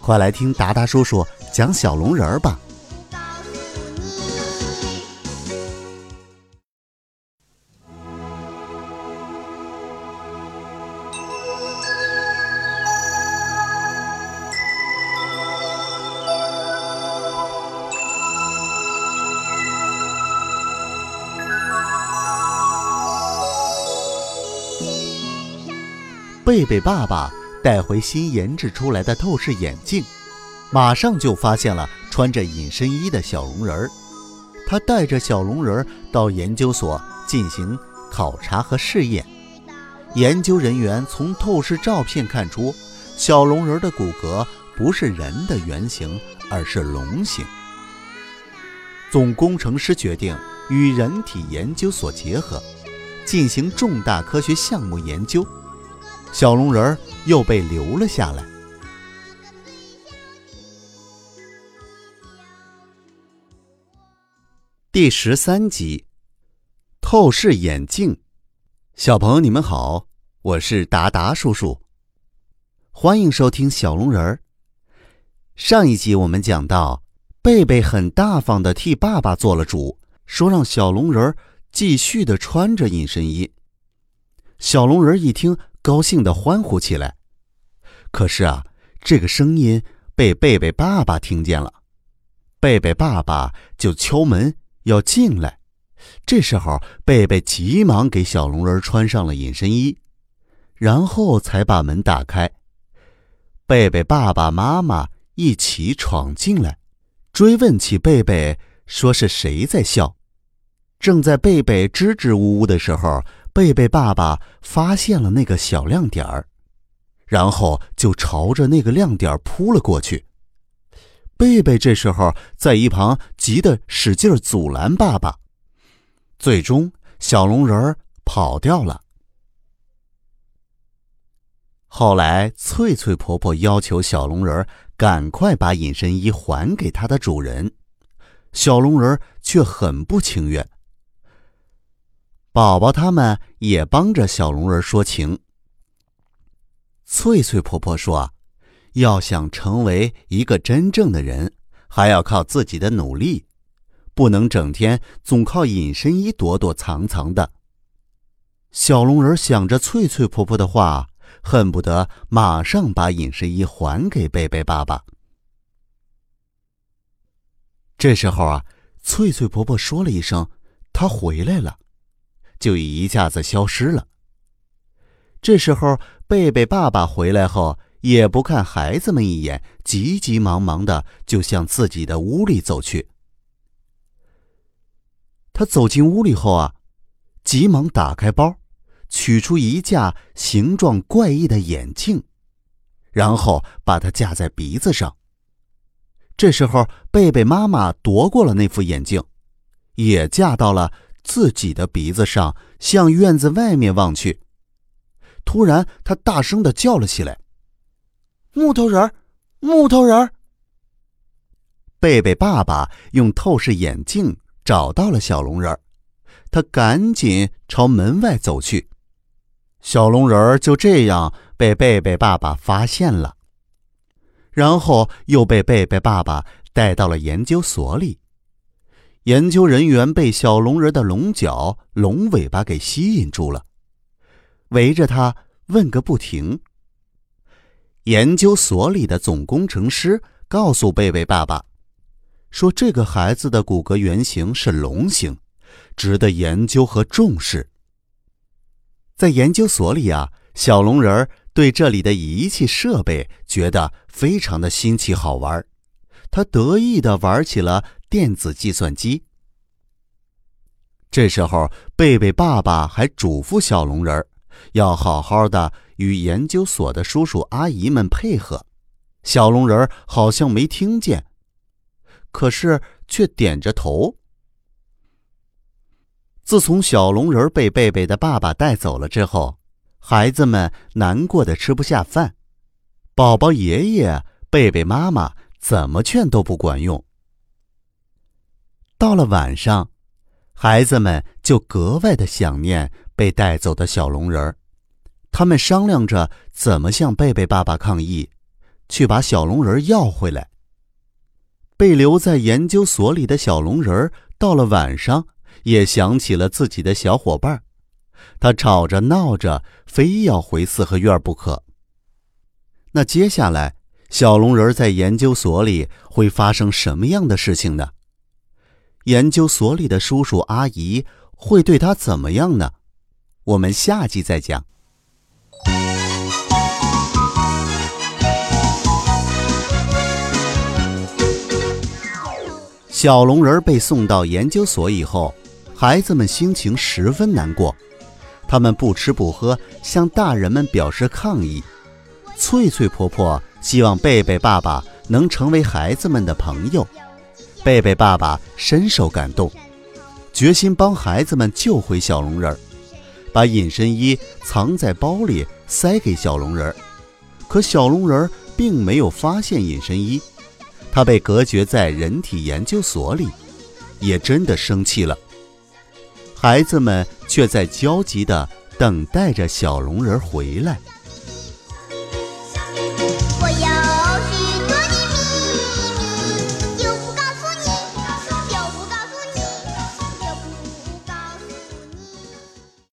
快来听达达叔叔讲小龙人儿吧。贝贝爸爸带回新研制出来的透视眼镜，马上就发现了穿着隐身衣的小龙人儿。他带着小龙人儿到研究所进行考察和试验。研究人员从透视照片看出，小龙人的骨骼不是人的原型，而是龙形。总工程师决定与人体研究所结合，进行重大科学项目研究。小龙人儿又被留了下来。第十三集，透视眼镜。小朋友，你们好，我是达达叔叔，欢迎收听小龙人儿。上一集我们讲到，贝贝很大方的替爸爸做了主，说让小龙人儿继续的穿着隐身衣。小龙人一听。高兴的欢呼起来，可是啊，这个声音被贝贝爸爸听见了，贝贝爸爸就敲门要进来。这时候，贝贝急忙给小龙人穿上了隐身衣，然后才把门打开。贝贝爸爸妈妈一起闯进来，追问起贝贝，说是谁在笑。正在贝贝支支吾吾的时候。贝贝爸爸发现了那个小亮点儿，然后就朝着那个亮点扑了过去。贝贝这时候在一旁急得使劲阻拦爸爸，最终小龙人儿跑掉了。后来，翠翠婆婆要求小龙人儿赶快把隐身衣还给他的主人，小龙人儿却很不情愿。宝宝他们也帮着小龙人说情。翠翠婆婆说：“要想成为一个真正的人，还要靠自己的努力，不能整天总靠隐身衣躲躲藏藏的。”小龙人想着翠翠婆婆的话，恨不得马上把隐身衣还给贝贝爸爸。这时候啊，翠翠婆婆说了一声：“她回来了。”就一下子消失了。这时候，贝贝爸爸回来后，也不看孩子们一眼，急急忙忙的就向自己的屋里走去。他走进屋里后啊，急忙打开包，取出一架形状怪异的眼镜，然后把它架在鼻子上。这时候，贝贝妈妈夺过了那副眼镜，也架到了。自己的鼻子上，向院子外面望去。突然，他大声的叫了起来：“木头人，木头人！”贝贝爸爸用透视眼镜找到了小龙人儿他赶紧朝门外走去。小龙人儿就这样被贝贝爸爸发现了，然后又被贝贝爸爸带到了研究所里。研究人员被小龙人的龙角、龙尾巴给吸引住了，围着他问个不停。研究所里的总工程师告诉贝贝爸爸，说这个孩子的骨骼原型是龙形，值得研究和重视。在研究所里啊，小龙人儿对这里的仪器设备觉得非常的新奇好玩，他得意的玩起了。电子计算机。这时候，贝贝爸爸还嘱咐小龙人儿，要好好的与研究所的叔叔阿姨们配合，小龙人好像没听见，可是却点着头。自从小龙人被贝贝的爸爸带走了之后，孩子们难过的吃不下饭，宝宝爷爷、贝贝妈妈怎么劝都不管用。到了晚上，孩子们就格外的想念被带走的小龙人儿，他们商量着怎么向贝贝爸爸抗议，去把小龙人要回来。被留在研究所里的小龙人儿，到了晚上。也想起了自己的小伙伴，他吵着闹着，非要回四合院不可。那接下来，小龙人在研究所里会发生什么样的事情呢？研究所里的叔叔阿姨会对他怎么样呢？我们下集再讲。小龙人被送到研究所以后。孩子们心情十分难过，他们不吃不喝，向大人们表示抗议。翠翠婆婆希望贝贝爸爸能成为孩子们的朋友。贝贝爸爸深受感动，决心帮孩子们救回小龙人儿，把隐身衣藏在包里塞给小龙人儿。可小龙人儿并没有发现隐身衣，他被隔绝在人体研究所里，也真的生气了。孩子们却在焦急地等待着小龙人回来。